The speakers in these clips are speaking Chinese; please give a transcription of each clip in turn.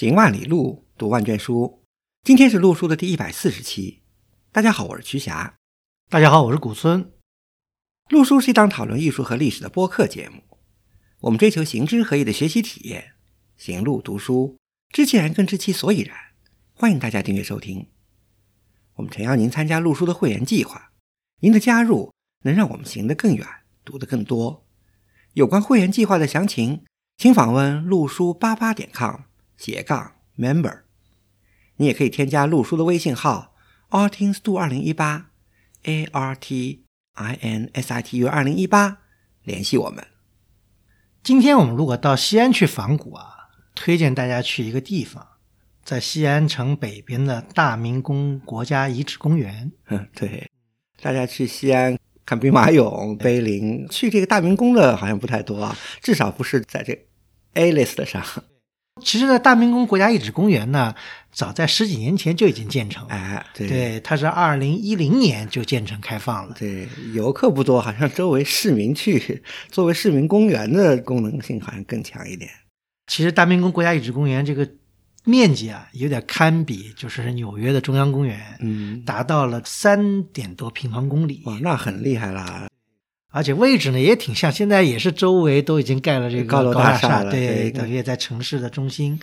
行万里路，读万卷书。今天是录书的第一百四十期。大家好，我是瞿霞。大家好，我是古村。录书是一档讨论艺术和历史的播客节目。我们追求行知合一的学习体验，行路读书，知其然更知其所以然。欢迎大家订阅收听。我们诚邀您参加录书的会员计划，您的加入能让我们行得更远，读得更多。有关会员计划的详情，请访问录书八八点 com。斜杠 member，你也可以添加陆叔的微信号 artinstu 二零一八 a r t i n s i t u 二零一八联系我们。今天我们如果到西安去仿古啊，推荐大家去一个地方，在西安城北边的大明宫国家遗址公园。嗯，对，大家去西安看兵马俑、碑林，去这个大明宫的好像不太多啊，至少不是在这 A list 上。其实在，大明宫国家遗址公园呢，早在十几年前就已经建成了。哎，对，它是二零一零年就建成开放了。对，游客不多，好像周围市民去，作为市民公园的功能性好像更强一点。其实大明宫国家遗址公园这个面积啊，有点堪比就是纽约的中央公园，嗯，达到了三点多平方公里。哇，那很厉害了。而且位置呢也挺像，现在也是周围都已经盖了这个高楼大厦了，对，等于在城市的中心。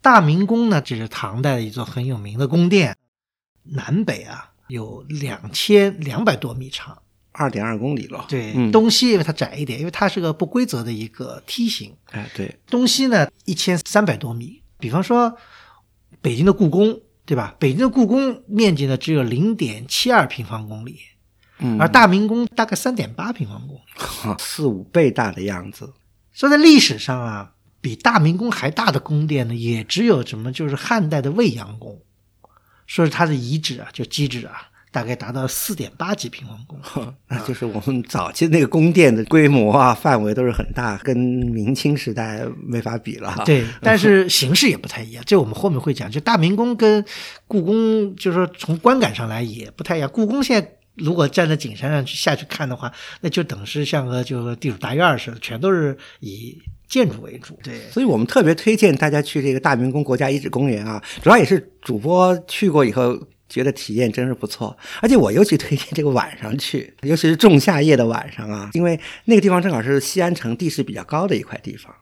大明宫呢，这是唐代的一座很有名的宫殿，南北啊有两千两百多米长，二点二公里了。对，东西因为它窄一点，因为它是个不规则的一个梯形。哎，对，东西呢一千三百多米。比方说北京的故宫，对吧？北京的故宫面积呢只有零点七二平方公里。而大明宫大概三点八平方公里，四五倍大的样子。说在历史上啊，比大明宫还大的宫殿呢，也只有什么就是汉代的未央宫，说是它的遗址啊，就基址啊，大概达到四点八几平方公里。那就是我们早期那个宫殿的规模啊，范围都是很大，跟明清时代没法比了。对，但是形式也不太一样。这我们后面会讲，就大明宫跟故宫，就是说从观感上来也不太一样。故宫现在。如果站在景山上去下去看的话，那就等是像个就地主大院似的，全都是以建筑为主。对，所以我们特别推荐大家去这个大明宫国家遗址公园啊，主要也是主播去过以后觉得体验真是不错，而且我尤其推荐这个晚上去，尤其是仲夏夜的晚上啊，因为那个地方正好是西安城地势比较高的一块地方，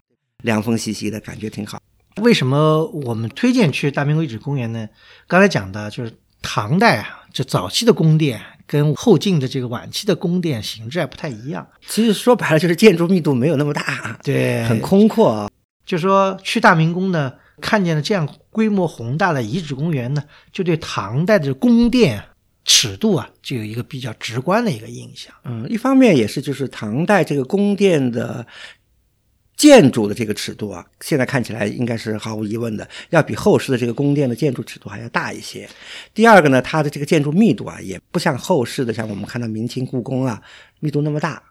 凉风习习的感觉挺好。为什么我们推荐去大明宫遗址公园呢？刚才讲的就是唐代啊，就早期的宫殿。跟后晋的这个晚期的宫殿形制还不太一样。其实说白了就是建筑密度没有那么大，对，很空阔。就说去大明宫呢，看见了这样规模宏大的遗址公园呢，就对唐代的宫殿尺度啊，就有一个比较直观的一个印象。嗯，一方面也是就是唐代这个宫殿的。建筑的这个尺度啊，现在看起来应该是毫无疑问的，要比后世的这个宫殿的建筑尺度还要大一些。第二个呢，它的这个建筑密度啊，也不像后世的，像我们看到明清故宫啊，密度那么大。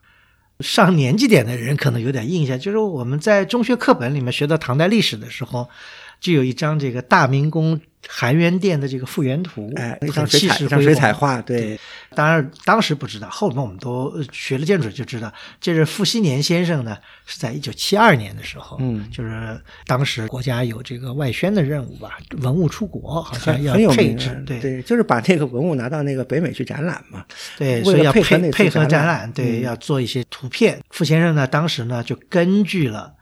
上年纪点的人可能有点印象，就是我们在中学课本里面学到唐代历史的时候，就有一张这个大明宫。含元殿的这个复原图，哎，一张水彩，一张水彩画，对。当然，当时不知道，后面我们都学了建筑就知道，这是傅熹年先生呢，是在一九七二年的时候，嗯，就是当时国家有这个外宣的任务吧，文物出国，好像要配置，对。对，就是把那个文物拿到那个北美去展览嘛，对，所以要配配合展览，对，要做一些图片。傅先生呢，当时呢就根据了。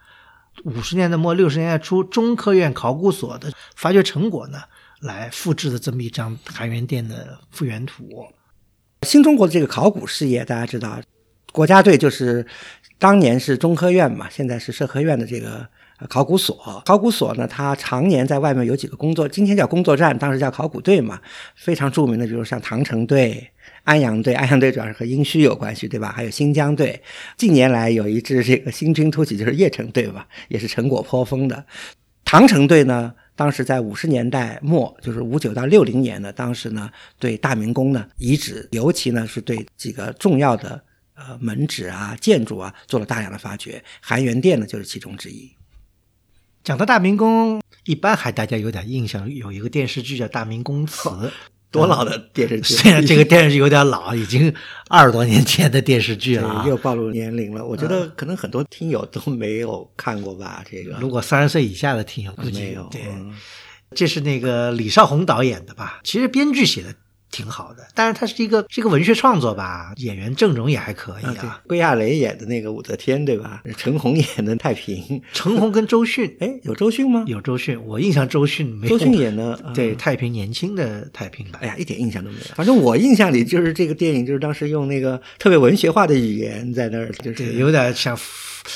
五十年代末六十年代初，中科院考古所的发掘成果呢，来复制的这么一张含元殿的复原图。新中国的这个考古事业，大家知道，国家队就是当年是中科院嘛，现在是社科院的这个考古所。考古所呢，它常年在外面有几个工作，今天叫工作站，当时叫考古队嘛，非常著名的，比如像唐城队。安阳队，安阳队主要是和殷墟有关系，对吧？还有新疆队，近年来有一支这个新军突起，就是邺城队吧，也是成果颇丰的。唐城队呢，当时在五十年代末，就是五九到六零年呢，当时呢对大明宫呢遗址，尤其呢是对几个重要的呃门址啊、建筑啊做了大量的发掘，含元殿呢就是其中之一。讲到大明宫，一般还大家有点印象，有一个电视剧叫《大明宫词》。多老的电视剧？虽然这个电视剧有点老，已经二十多年前的电视剧了，又暴露年龄了。我觉得可能很多听友都没有看过吧。这个如果三十岁以下的听友估计没有。对，这是那个李少红导演的吧？其实编剧写的。挺好的，但是它是一个是一个文学创作吧，演员阵容也还可以啊。归亚蕾演的那个武则天，对吧？陈红演的太平，陈红跟周迅，哎，有周迅吗？有周迅，我印象周迅没周迅演的，对太平年轻的太平吧？哎呀，一点印象都没有。反正我印象里就是这个电影，就是当时用那个特别文学化的语言在那儿，就是有点像。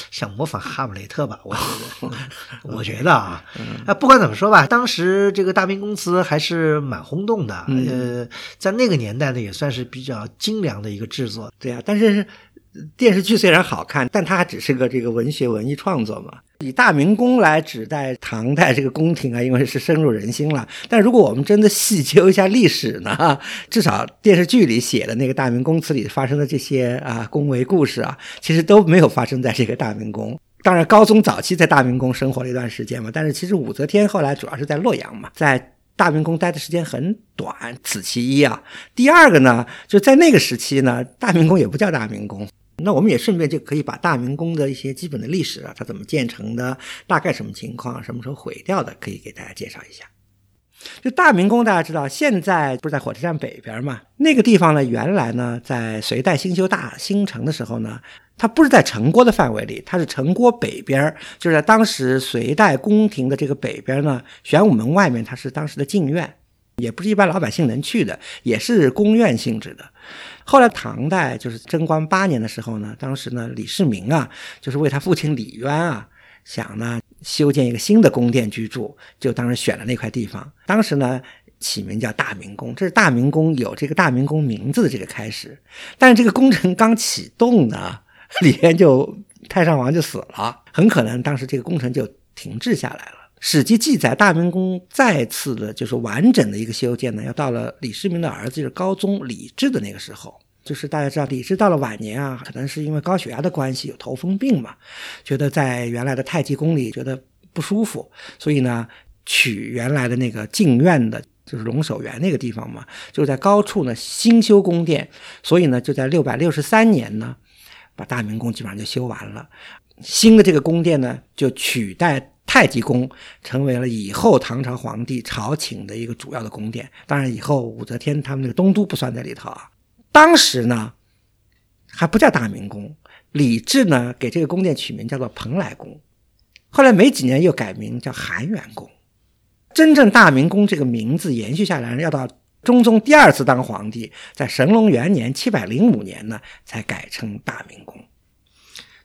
想模仿哈姆雷特吧，我觉得，我觉得啊，啊，不管怎么说吧，当时这个大明宫词还是蛮轰动的，呃，在那个年代呢，也算是比较精良的一个制作。对啊，但是。电视剧虽然好看，但它还只是个这个文学文艺创作嘛。以大明宫来指代唐代这个宫廷啊，因为是深入人心了。但如果我们真的细究一下历史呢，至少电视剧里写的那个大明宫词里发生的这些啊宫闱故事啊，其实都没有发生在这个大明宫。当然，高宗早期在大明宫生活了一段时间嘛，但是其实武则天后来主要是在洛阳嘛，在大明宫待的时间很短，此其一啊。第二个呢，就在那个时期呢，大明宫也不叫大明宫。那我们也顺便就可以把大明宫的一些基本的历史啊，它怎么建成的，大概什么情况，什么时候毁掉的，可以给大家介绍一下。就大明宫，大家知道现在不是在火车站北边嘛？那个地方呢，原来呢，在隋代兴修大兴城的时候呢，它不是在城郭的范围里，它是城郭北边，就是在当时隋代宫廷的这个北边呢，玄武门外面，它是当时的禁院，也不是一般老百姓能去的，也是宫院性质的。后来唐代就是贞观八年的时候呢，当时呢李世民啊，就是为他父亲李渊啊，想呢修建一个新的宫殿居住，就当时选了那块地方。当时呢起名叫大明宫，这是大明宫有这个大明宫名字的这个开始。但是这个工程刚启动呢，李渊就太上皇就死了，很可能当时这个工程就停滞下来了。史记记载，大明宫再次的，就是完整的一个修建呢，要到了李世民的儿子就是高宗李治的那个时候。就是大家知道，李治到了晚年啊，可能是因为高血压的关系，有头风病嘛，觉得在原来的太极宫里觉得不舒服，所以呢，取原来的那个禁院的，就是龙首原那个地方嘛，就在高处呢新修宫殿，所以呢，就在六百六十三年呢，把大明宫基本上就修完了。新的这个宫殿呢，就取代。太极宫成为了以后唐朝皇帝朝请的一个主要的宫殿。当然，以后武则天他们那个东都不算在里头啊。当时呢，还不叫大明宫。李治呢，给这个宫殿取名叫做蓬莱宫。后来没几年又改名叫含元宫。真正大明宫这个名字延续下来，要到中宗第二次当皇帝，在神龙元年七百零五年呢，才改称大明宫。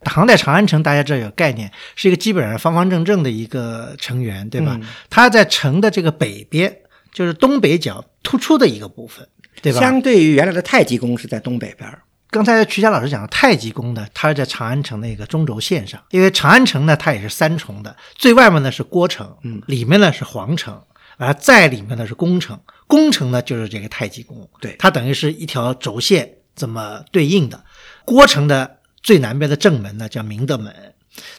唐代长安城，大家知道有概念，是一个基本上方方正正的一个城垣，对吧？它在城的这个北边，就是东北角突出的一个部分，对吧？相对于原来的太极宫是在东北边刚才曲霞老师讲的太极宫呢，它是在长安城的一个中轴线上，因为长安城呢，它也是三重的，最外面呢是郭城，嗯，里面呢是皇城，而在里面呢是宫城，宫城呢就是这个太极宫，对，它等于是一条轴线这么对应的，郭城的。最南边的正门呢叫明德门，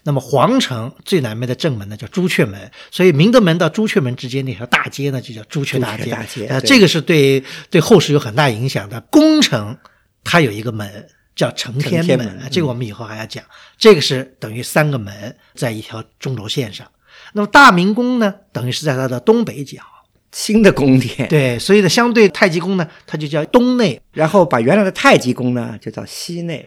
那么皇城最南边的正门呢叫朱雀门，所以明德门到朱雀门之间那条大街呢就叫朱雀大街。大街啊，这个是对对后世有很大影响的。宫城它有一个门叫承天门，这个我们以后还要讲。这个是等于三个门在一条中轴线上。那么大明宫呢，等于是在它的东北角，新的宫殿。对，所以呢，相对太极宫呢，它就叫东内，然后把原来的太极宫呢就叫西内。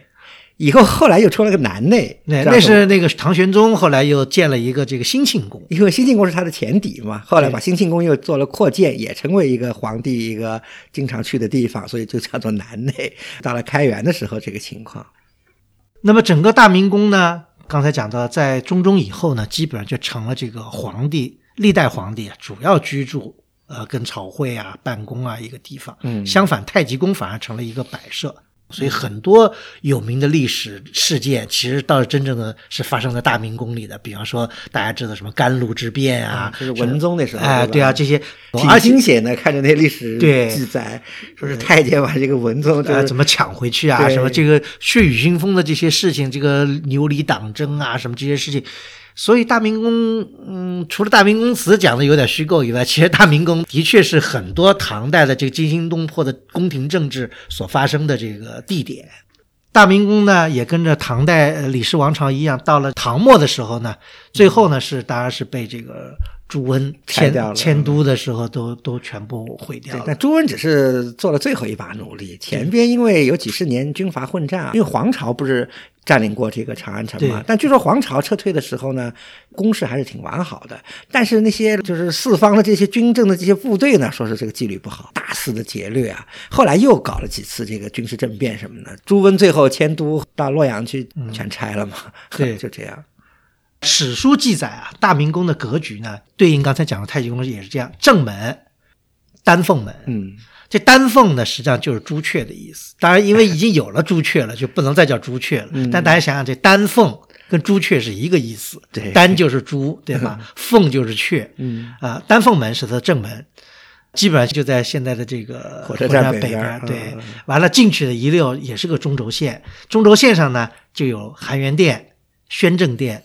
以后后来又出了个南内，那那是那个唐玄宗后来又建了一个这个兴庆宫，因为兴庆宫是他的前底嘛，后来把兴庆宫又做了扩建，也成为一个皇帝一个经常去的地方，所以就叫做南内。到了开元的时候，这个情况。那么整个大明宫呢，刚才讲到，在中宗以后呢，基本上就成了这个皇帝历代皇帝主要居住呃跟朝会啊办公啊一个地方。嗯，相反，太极宫反而成了一个摆设。所以很多有名的历史事件，其实倒是真正的是发生在大明宫里的。比方说，大家知道什么甘露之变啊，就是文宗那时候，哎，对啊，这些挺惊险的。看着那历史记载，说是太监把这个文宗怎么抢回去啊，什么这个血雨腥风的这些事情，这个牛李党争啊，什么这些事情，所以大明宫，嗯，除了大明宫词讲的有点虚构以外，其实大明宫的确是很多唐代的这个惊心动魄的宫廷政治所发生的这个地点。大明宫呢，也跟着唐代李氏王朝一样，到了唐末的时候呢，最后呢是当然是被这个朱温迁拆掉了迁都的时候都都全部毁掉了。但朱温只是做了最后一把努力，前边因为有几十年军阀混战啊，因为皇朝不是占领过这个长安城嘛，但据说皇朝撤退的时候呢，攻势还是挺完好的。但是那些就是四方的这些军政的这些部队呢，说是这个纪律不好，大肆的劫掠啊，后来又搞了几次这个军事政变什么的。朱温最后迁都到洛阳去，全拆了嘛，对 就这样。史书记载啊，大明宫的格局呢，对应刚才讲的太极宫也是这样，正门、丹凤门。嗯，这丹凤呢，实际上就是朱雀的意思。当然，因为已经有了朱雀了，就不能再叫朱雀了。但大家想想，这丹凤跟朱雀是一个意思，对丹就是朱，对吧？凤就是雀，嗯啊，丹凤门是它的正门。基本上就在现在的这个火车站北北边对嗯，完了进去的一溜也是个中轴线，中轴线上呢就有含元殿、宣政殿、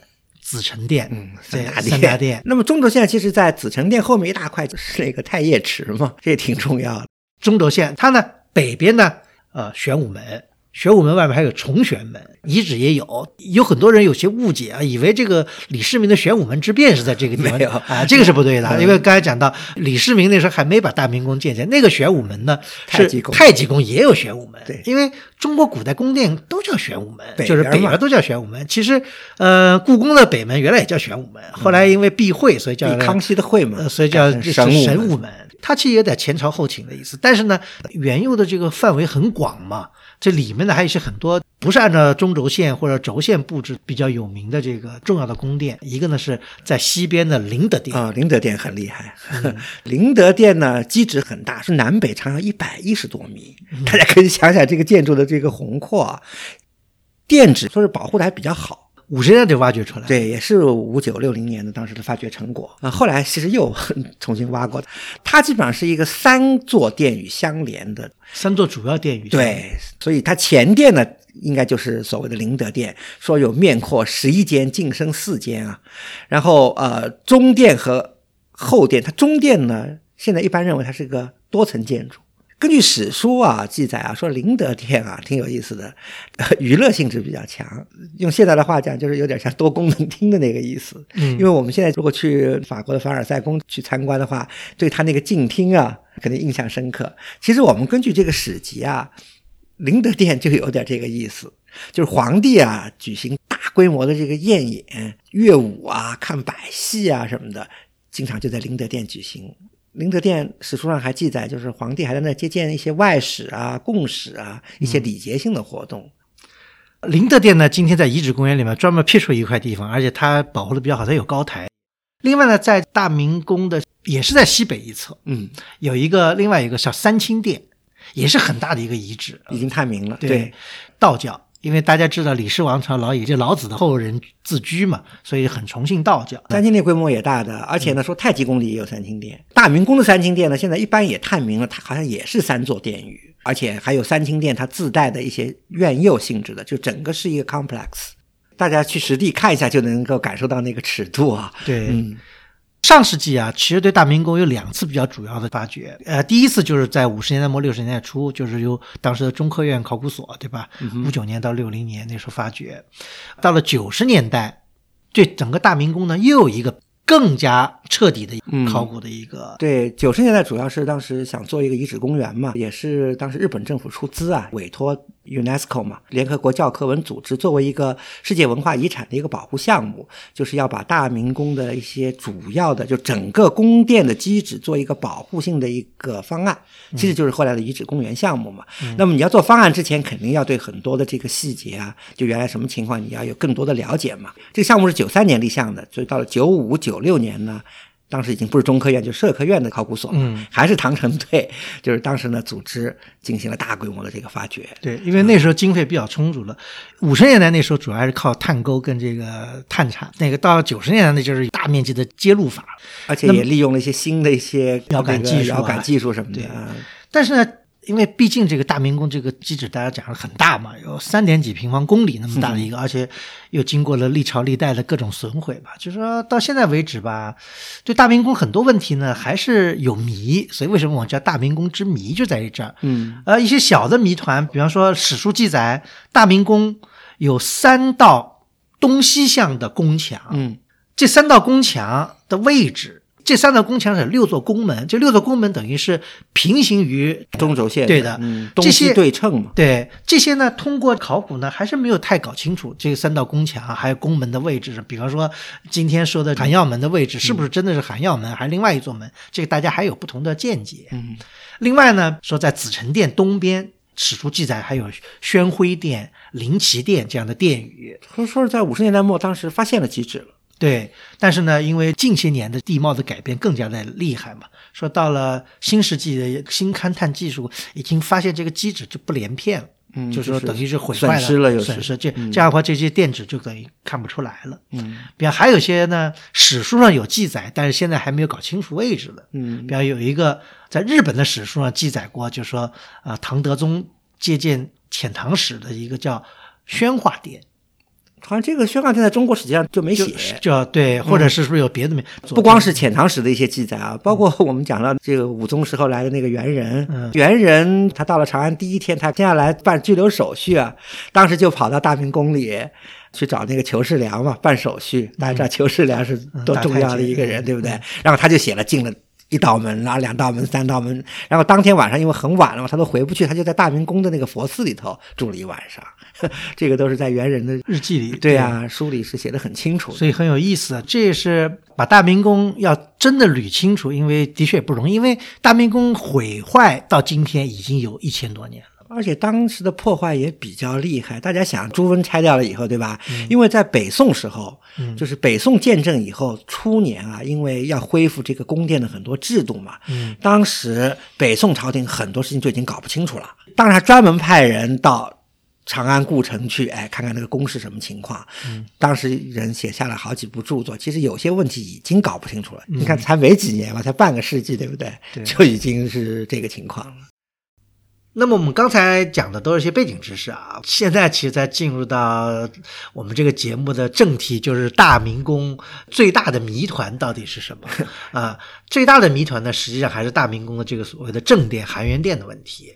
紫宸殿，嗯，三大殿。那么中轴线其实，在紫宸殿后面一大块就是那个太液池嘛，这也挺重要的。中轴线，它呢北边呢，呃，玄武门，玄武门外面还有崇玄门，遗址也有。有很多人有些误解啊，以为这个李世民的玄武门之变是在这个地方啊，这个是不对的。嗯因为刚才讲到李世民那时候还没把大明宫建起来，那个玄武门呢是太极宫太极宫也有玄武门，对因为中国古代宫殿都叫玄武门，就是北边都叫玄武门。其实，呃，故宫的北门原来也叫玄武门，后来因为避讳，所以叫比康熙的讳所以叫神神武门。它其实有点前朝后寝的意思，但是呢，原有的这个范围很广嘛，这里面呢还有一些很多不是按照中轴线或者轴线布置比较有名的这个重要的宫殿。一个呢是在西边的灵德殿，啊、灵德殿很厉害。嗯 灵德殿呢，基址很大，是南北长一百一十多米。大家可以想想这个建筑的这个宏阔啊，殿址说是保护的还比较好。五十年代就挖掘出来。，对，也是五九六零年的当时的发掘成果啊。后来其实又 重新挖过，它基本上是一个三座殿宇相连的三座主要殿宇。，对，所以它前殿呢，应该就是所谓的灵德殿，说有面阔十一间，净身四间啊。然后呃，中殿和后殿，它中殿呢，现在一般认为它是个多层建筑。根据史书啊记载啊，说灵德殿啊 挺有意思的，呃，娱乐性质比较强。用现在的话讲，就是有点像多功能厅的那个意思。嗯因为我们现在如果去法国的凡尔赛宫去参观的话，对他那个静厅啊，肯定印象深刻。其实我们根据这个史籍啊，灵德殿就有点这个意思，就是皇帝啊举行大规模的这个宴饮、乐舞啊、看百戏啊什么的，经常就在灵德殿举行。灵德殿史书上还记载，就是皇帝还在那接见一些外使啊、贡使啊，一些礼节性的活动。灵德殿呢，今天在遗址公园里面专门辟出一块地方，而且它保护的比较好，它有高台。另外呢，在大明宫的也是在西北一侧，嗯，有一个另外一个叫三清殿，也是很大的一个遗址。已经探明了。对，道教，因为大家知道李氏王朝老以这老子的后人自居嘛，所以很崇信道教。三清殿规模也大的，而且呢，说太极宫里也有三清殿。大明宫的三清殿呢，现在一般也探明了，它好像也是三座殿宇，而且还有三清殿它自带的一些院佑性质的，就整个是一个 complex。大家去实地看一下，就能够感受到那个尺度啊。对，嗯，上世纪啊，其实对大明宫有两次比较主要的发掘。呃，第一次就是在五十年代末六十年代初，就是由当时的中科院考古所，对吧？五九、年到六零年那时候发掘，到了九十年代，对整个大明宫呢又有一个更加彻底的考古的一个。对，九十年代主要是当时想做一个遗址公园嘛，也是当时日本政府出资啊，委托 UNESCO 嘛，联合国教科文组织作为一个世界文化遗产的一个保护项目，就是要把大明宫的一些主要的，就整个宫殿的基址做一个保护性的一个方案，其实就是后来的遗址公园项目嘛。那么你要做方案之前，肯定要对很多的这个细节啊，就原来什么情况，你要有更多的了解嘛。这个项目是九三年立项的，所以到了九五九六年呢。当时已经不是中科院，就是社科院的考古所，嗯，还是唐城队，就是当时呢组织进行了大规模的这个发掘，对，因为那时候经费比较充足了。五十年代那时候主要还是靠探沟跟这个探查，那个到九十年代那就是大面积的揭露法。而且也利用了一些新的一些遥感那个技术啊遥感技术什么的。但是呢，因为毕竟这个大明宫这个机址大家讲的很大嘛，有三点几平方公里那么大的一个，而且又经过了历朝历代的各种损毁吧，就是说到现在为止吧，对大明宫很多问题呢还是有谜，所以为什么我叫大明宫之谜就在于这儿。嗯。呃，一些小的谜团，比方说史书记载，大明宫有三道东西向的宫墙，嗯。这三道宫墙的位置，这三道宫墙是六座宫门，这六座宫门等于是平行于中轴线对的东西些对称嘛。对这些呢，通过考古呢，还是没有太搞清楚这三道宫墙还有宫门的位置。比方说，今天说的寒耀门的位置，是不是真的是寒耀门，还是另外一座门？这个大家还有不同的见解。嗯另外呢，说在紫宸殿东边，史书记载还有宣徽殿、灵奇殿这样的殿宇。说说是在五十年代末，当时发现了机址了。对，但是呢，因为近些年的地貌的改变更加的厉害嘛，说到了新世纪的新勘探技术，已经发现这个基址就不连片了。嗯就是说等于是毁损坏失了有损失，这这样的话，这些电子就等于看不出来了。嗯比方还有些呢，史书上有记载，但是现在还没有搞清楚位置的。嗯比方有一个在日本的史书上记载过，就说啊、唐德宗借鉴遣唐使的一个叫宣化殿，好像这个宣化殿在中国实际上就没就写。叫对，或者是是不是有别的没？不光是遣唐使的一些记载啊，包括我们讲到这个武宗时候来的那个元人，嗯元人他到了长安第一天，他接下来办拘留手续啊，当时就跑到大明宫里去找那个裘世良嘛办手续。大家知道裘世良是多重要的一个人，嗯对不对？然后他就写了进了。一道门，然后两道门，三道门，然后当天晚上因为很晚了嘛，他都回不去，他就在大明宫的那个佛寺里头住了一晚上。这个都是在猿人的日记里。对呀、书里是写的很清楚。所以很有意思，这是把大明宫要真的捋清楚，因为的确不容易，因为大明宫毁坏到今天已经有一千多年了。而且当时的破坏也比较厉害。大家想，朱温拆掉了以后，对吧？因为在北宋时候，就是北宋建政以后初年啊，因为要恢复这个宫殿的很多制度嘛，嗯当时北宋朝廷很多事情就已经搞不清楚了。当然，还专门派人到长安故城去，哎，看看那个宫是什么情况。当时人写下了好几部著作，其实有些问题已经搞不清楚了。你看，才没几年嘛，才半个世纪，对不对？对就已经是这个情况了。那么我们刚才讲的都是一些背景知识啊，现在其实在进入到我们这个节目的正题，就是大明宫最大的谜团到底是什么 啊？最大的谜团呢，实际上还是大明宫的这个所谓的正殿含元殿的问题。